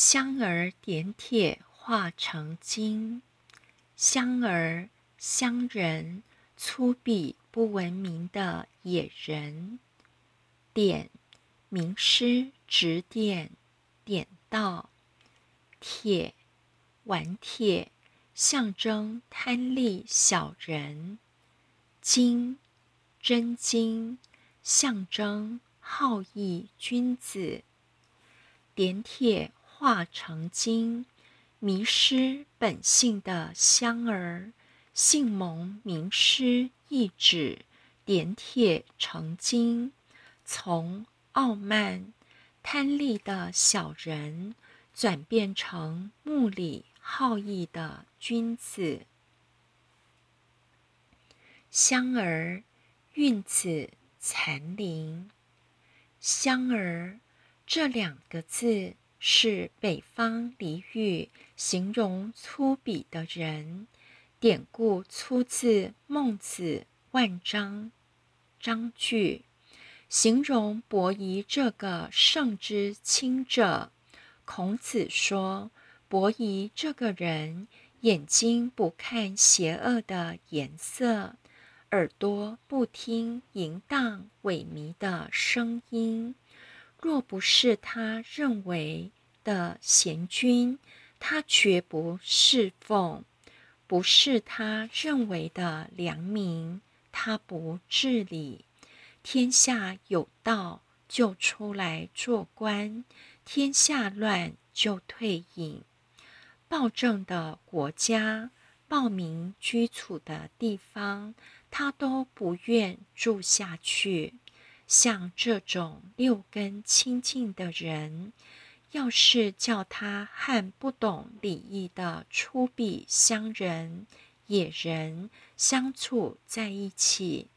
香儿点铁化成金，香儿香人粗鄙不文明的野人，点名师指点点到，铁顽铁象征贪利小人，金真金象征好义君子，点铁。化成金，迷失本性的香儿，性蒙名师一指，点铁成金，从傲慢贪利的小人，转变成目里好义的君子。香儿韵子残灵，香儿这两个字。是北方俚语，形容粗鄙的人。典故出自《孟子·万章》章句，形容伯夷这个圣之亲者。孔子说：“伯夷这个人，眼睛不看邪恶的颜色，耳朵不听淫荡萎靡的声音。”若不是他认为的贤君，他绝不侍奉；不是他认为的良民，他不治理。天下有道，就出来做官；天下乱，就退隐。暴政的国家，暴民居处的地方，他都不愿住下去。像这种六根清净的人，要是叫他和不懂礼义的粗鄙乡人、野人相处在一起，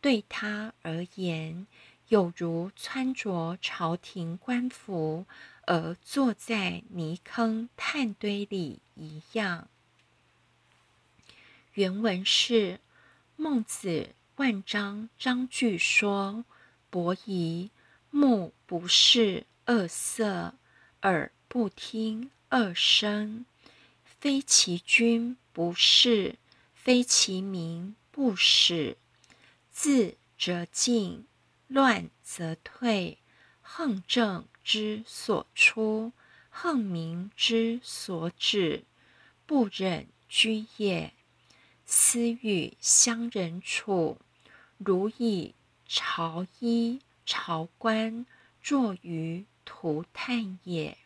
对他而言，有如穿着朝廷官服而坐在泥坑炭堆里一样。原文是孟子万章章句说。伯夷目不视恶色，耳不听恶声，非其君不视，非其民不使。自则进，乱则退。横政之所出，横民之所止，不忍居也。斯与乡人处，如以。朝衣朝官，坐于涂炭也。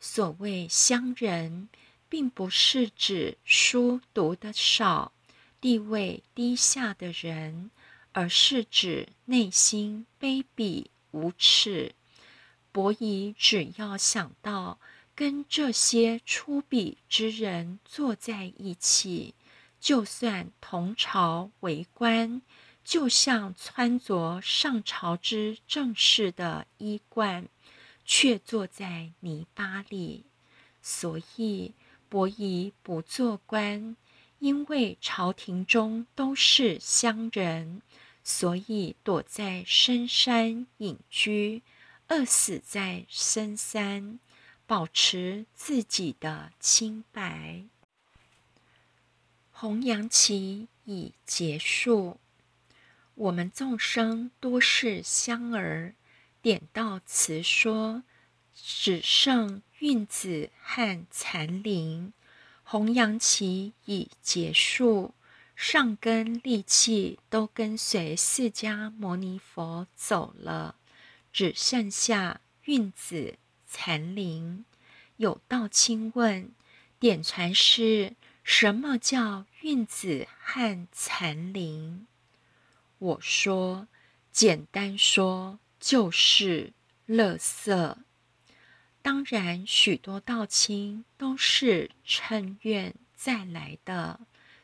所谓乡人，并不是指书读得少、地位低下的人，而是指内心卑鄙无耻。伯夷只要想到跟这些粗鄙之人坐在一起，就算同朝为官。就像穿着上朝之正式的衣冠，却坐在泥巴里。所以伯夷不做官，因为朝廷中都是乡人，所以躲在深山隐居，饿死在深山，保持自己的清白。红杨旗已结束。我们众生多是香儿，点到词说，只剩韵子和残灵。红杨旗已结束，上根利器都跟随释迦牟尼佛走了，只剩下韵子残灵。有道亲问：点传师，什么叫韵子和残灵？我说，简单说就是乐色。当然，许多道亲都是趁愿再来的。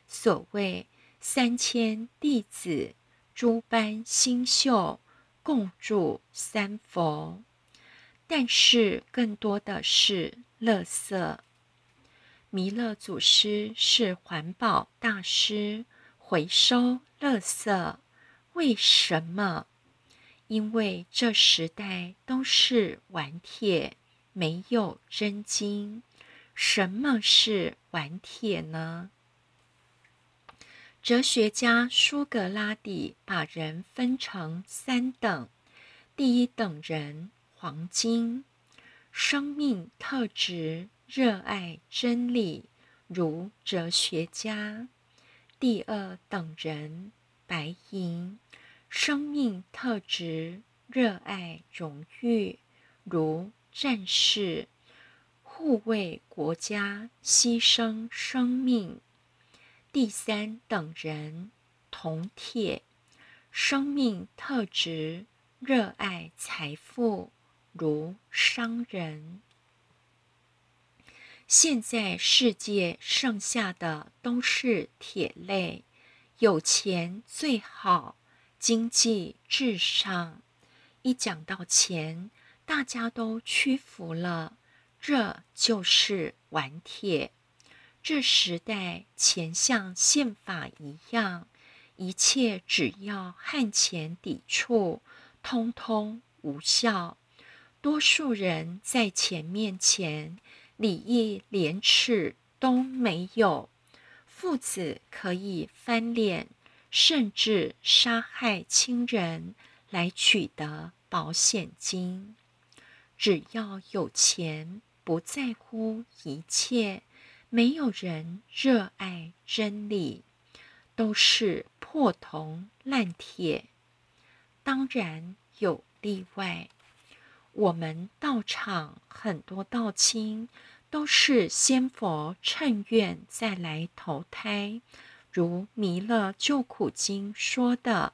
所谓三千弟子，诸般星宿，共筑三佛。但是，更多的是乐色。弥勒祖师是环保大师，回收乐色。为什么？因为这时代都是玩铁，没有真金。什么是顽铁呢？哲学家苏格拉底把人分成三等：第一等人，黄金，生命特质，热爱真理，如哲学家；第二等人，白银，生命特质，热爱荣誉，如战士。护卫国家，牺牲生命。第三等人，铜铁，生命特质，热爱财富，如商人。现在世界剩下的都是铁类，有钱最好，经济至上。一讲到钱，大家都屈服了。这就是顽铁。这时代，钱像宪法一样，一切只要和钱抵触，通通无效。多数人在钱面前，礼义廉耻都没有。父子可以翻脸，甚至杀害亲人来取得保险金。只要有钱。不在乎一切，没有人热爱真理，都是破铜烂铁。当然有例外，我们道场很多道亲都是仙佛趁愿再来投胎，如《弥勒救苦经》说的，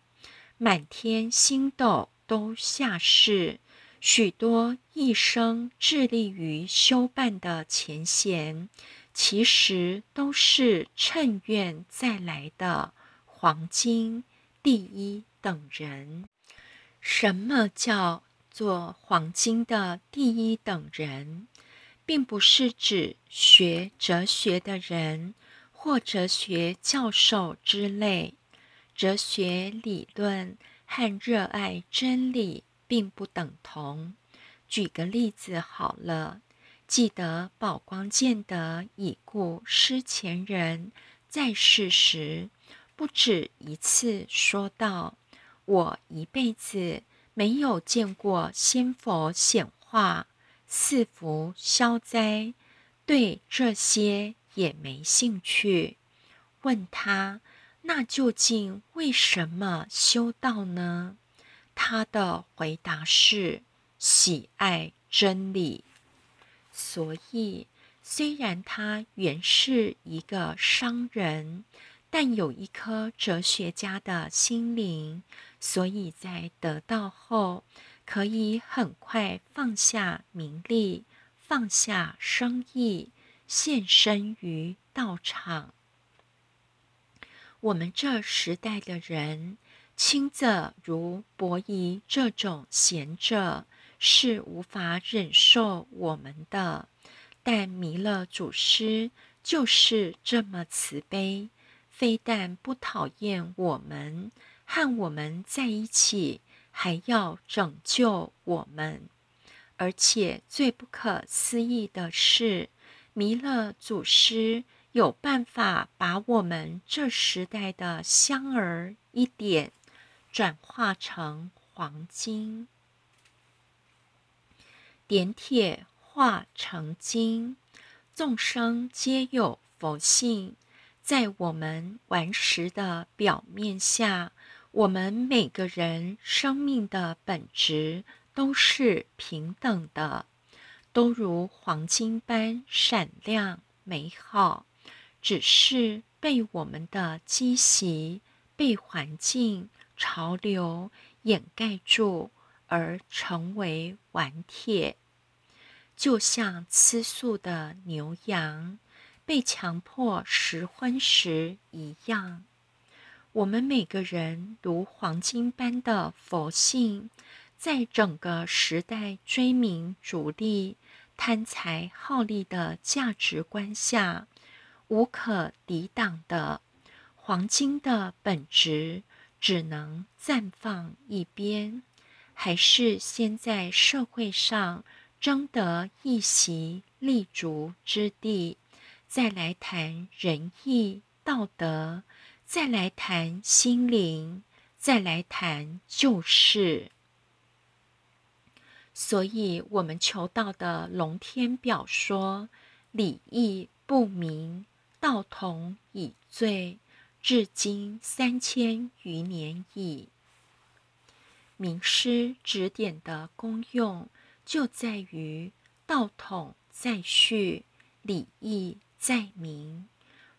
满天星斗都下世。许多一生致力于修办的前贤，其实都是趁愿再来的黄金第一等人。什么叫做黄金的第一等人？并不是指学哲学的人或哲学教授之类。哲学理论和热爱真理。并不等同。举个例子好了，记得宝光见的已故师前人在世时，不止一次说道：“我一辈子没有见过仙佛显化，赐福消灾，对这些也没兴趣。”问他：“那究竟为什么修道呢？”他的回答是喜爱真理，所以虽然他原是一个商人，但有一颗哲学家的心灵，所以在得到后可以很快放下名利，放下生意，献身于道场。我们这时代的人。轻者如伯夷这种贤者是无法忍受我们的，但弥勒祖师就是这么慈悲，非但不讨厌我们，和我们在一起，还要拯救我们。而且最不可思议的是，弥勒祖师有办法把我们这时代的香儿一点。转化成黄金，点铁化成金，众生皆有佛性。在我们顽石的表面下，我们每个人生命的本质都是平等的，都如黄金般闪亮美好，只是被我们的积习、被环境。潮流掩盖住，而成为顽铁，就像吃素的牛羊被强迫食荤食一样。我们每个人如黄金般的佛性，在整个时代追名逐利、贪财好利的价值观下，无可抵挡的黄金的本质。只能暂放一边，还是先在社会上争得一席立足之地，再来谈仁义道德，再来谈心灵，再来谈旧事。所以，我们求道的龙天表说：礼义不明，道统已罪，至今三千余年矣。名师指点的功用，就在于道统在序，礼义在明。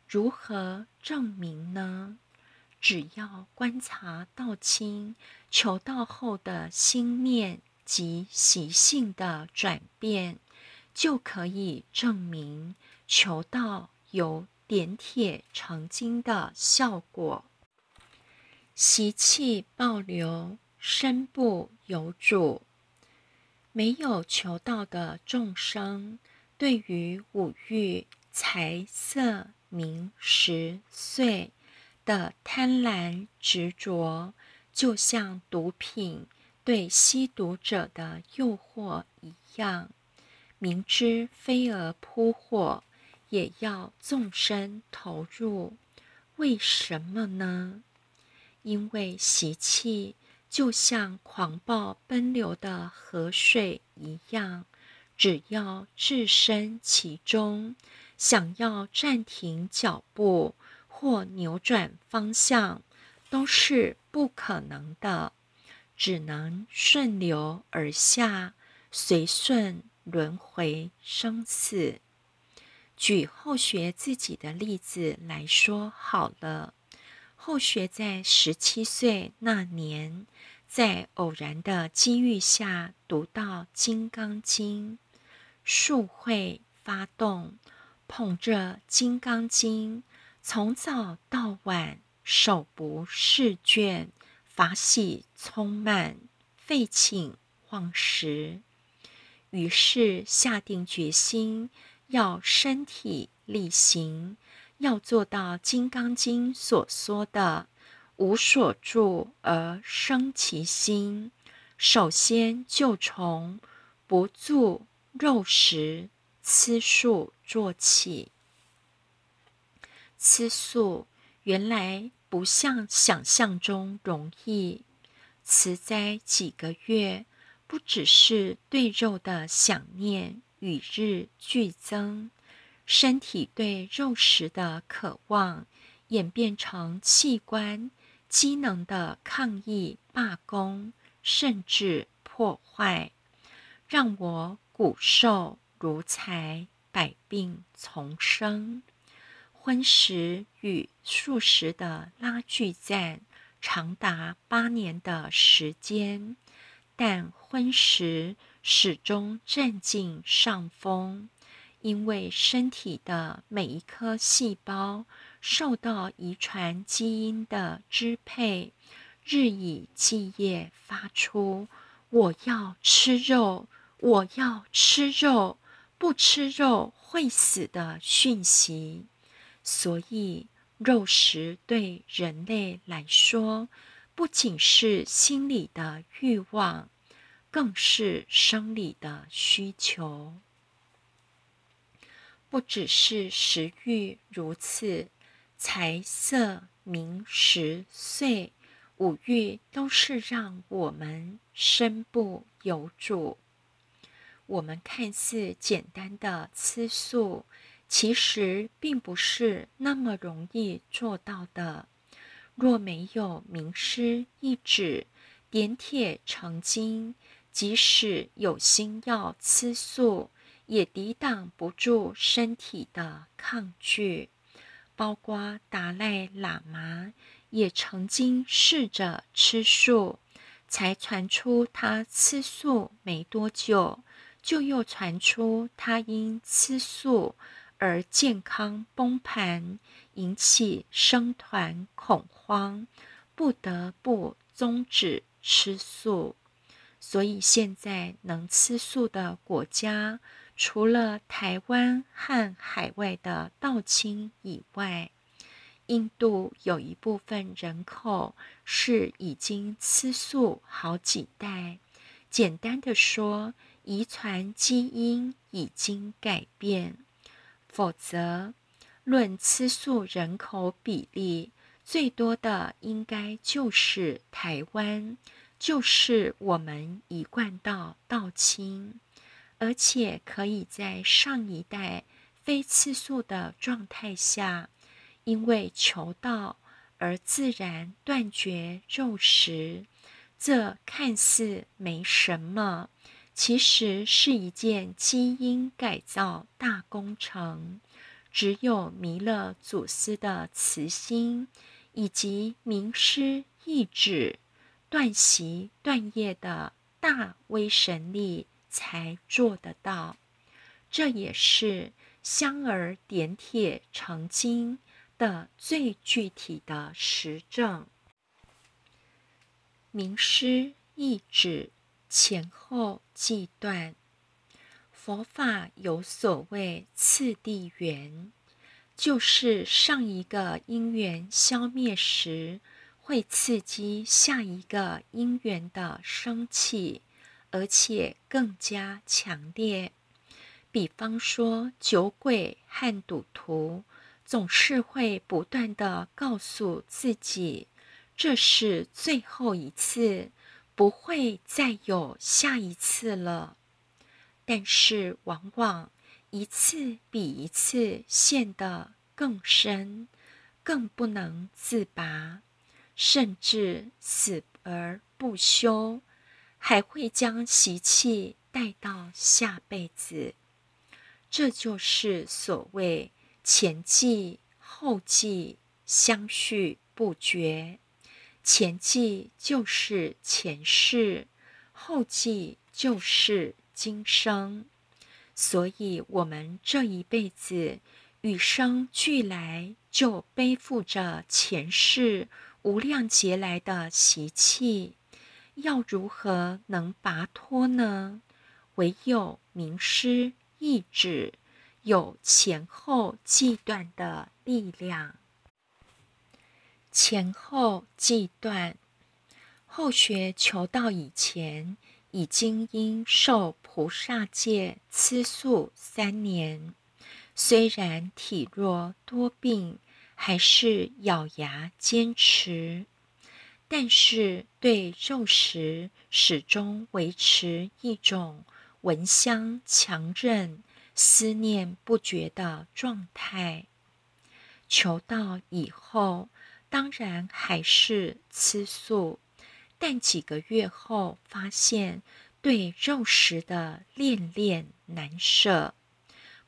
如何证明呢？只要观察道亲求道后的心念。及习性的转变，就可以证明求道有点铁成金的效果。习气暴流，身不由主。没有求道的众生，对于五欲、财色、名、食、睡的贪婪执着，就像毒品。对吸毒者的诱惑一样，明知飞蛾扑火，也要纵身投入。为什么呢？因为习气就像狂暴奔流的河水一样，只要置身其中，想要暂停脚步或扭转方向，都是不可能的。只能顺流而下，随顺轮回生死。举后学自己的例子来说好了。后学在十七岁那年，在偶然的机遇下读到《金刚经》，数会发动，捧着《金刚经》，从早到晚手不释卷。法喜充满，废寝忘食，于是下定决心，要身体力行，要做到《金刚经》所说的“无所住而生其心”。首先就从不住肉食吃素做起。吃素原来。不像想象中容易，持斋几个月，不只是对肉的想念与日俱增，身体对肉食的渴望演变成器官机能的抗议、罢工，甚至破坏，让我骨瘦如柴，百病丛生。荤食与素食的拉锯战长达八年的时间，但荤食始终占尽上风，因为身体的每一颗细胞受到遗传基因的支配，日以继夜发出“我要吃肉，我要吃肉，不吃肉会死”的讯息。所以，肉食对人类来说，不仅是心理的欲望，更是生理的需求。不只是食欲如此，财色名食睡五欲都是让我们身不由主。我们看似简单的吃素。其实并不是那么容易做到的。若没有名师一指点铁成金，即使有心要吃素，也抵挡不住身体的抗拒。包括达赖喇嘛也曾经试着吃素，才传出他吃素没多久，就又传出他因吃素。而健康崩盘，引起生团恐慌，不得不终止吃素。所以现在能吃素的国家，除了台湾和海外的道亲以外，印度有一部分人口是已经吃素好几代。简单的说，遗传基因已经改变，否则，论吃素人口比例，最多的应该就是台湾，就是我们一贯道道亲，而且可以在上一代非吃素的状态下，因为求道而自然断绝肉食。这看似没什么，其实是一件基因改造大工程。只有弥勒祖师的慈心，以及名师意志、断习断业的大威神力，才做得到。这也是香儿点铁成金的最具体的实证。名师意指前后计断，佛法有所谓次第缘，就是上一个因缘消灭时，会刺激下一个因缘的生起，而且更加强烈。比方说，酒鬼和赌徒总是会不断的告诉自己。这是最后一次，不会再有下一次了。但是，往往一次比一次陷得更深，更不能自拔，甚至死而不休，还会将习气带到下辈子。这就是所谓前继后继，相续不绝。前记就是前世，后记就是今生，所以，我们这一辈子与生俱来就背负着前世无量劫来的习气，要如何能拔脱呢？唯有名师意志，有前后计断的力量。前后计断，后学求道以前，已经因受菩萨戒吃素三年，虽然体弱多病，还是咬牙坚持，但是对肉食始终维持一种闻香强韧、思念不绝的状态。求道以后。当然还是吃素，但几个月后发现对肉食的恋恋难舍，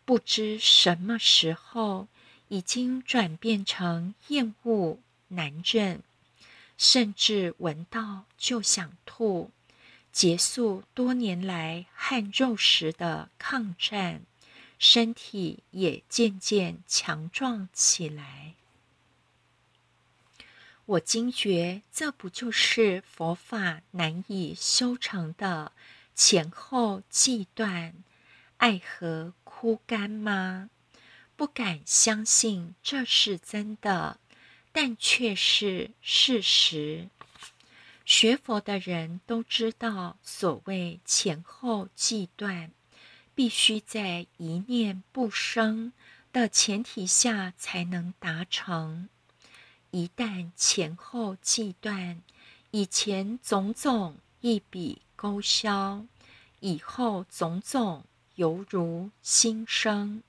不知什么时候已经转变成厌恶难忍，甚至闻到就想吐，结束多年来和肉食的抗战，身体也渐渐强壮起来。我惊觉，这不就是佛法难以修成的前后际断、爱河枯干吗？不敢相信这是真的，但却是事实。学佛的人都知道，所谓前后际断，必须在一念不生的前提下才能达成。一旦前后计断，以前种种一笔勾销，以后种种犹如新生，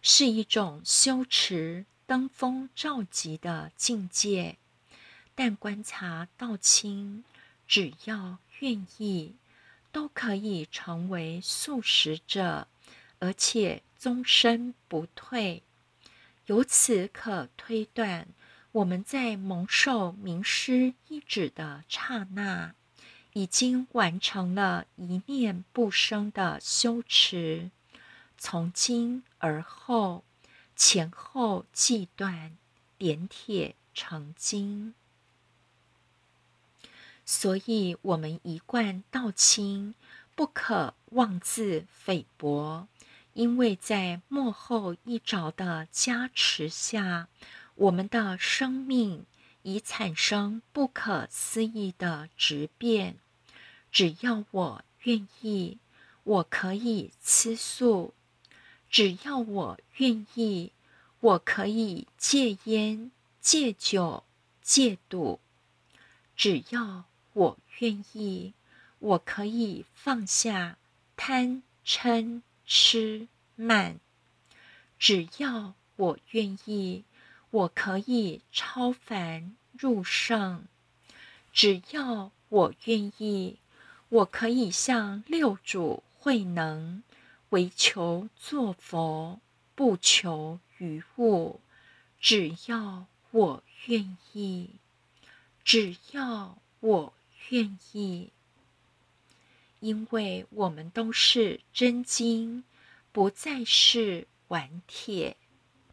是一种修持登峰造极的境界。但观察道清，只要愿意，都可以成为素食者，而且终身不退。由此可推断。我们在蒙受名师一指的刹那，已经完成了一念不生的修持。从今而后，前后计断，点铁成金。所以，我们一贯道清，不可妄自菲薄，因为在幕后一着的加持下。我们的生命已产生不可思议的质变。只要我愿意，我可以吃素；只要我愿意，我可以戒烟、戒酒、戒赌；只要我愿意，我可以放下贪嗔痴慢；只要我愿意，我可以超凡入圣；只要我愿意，我可以向六祖慧能，唯求作佛，不求于物。只要我愿意，只要我愿意，因为我们都是真金，不再是顽铁。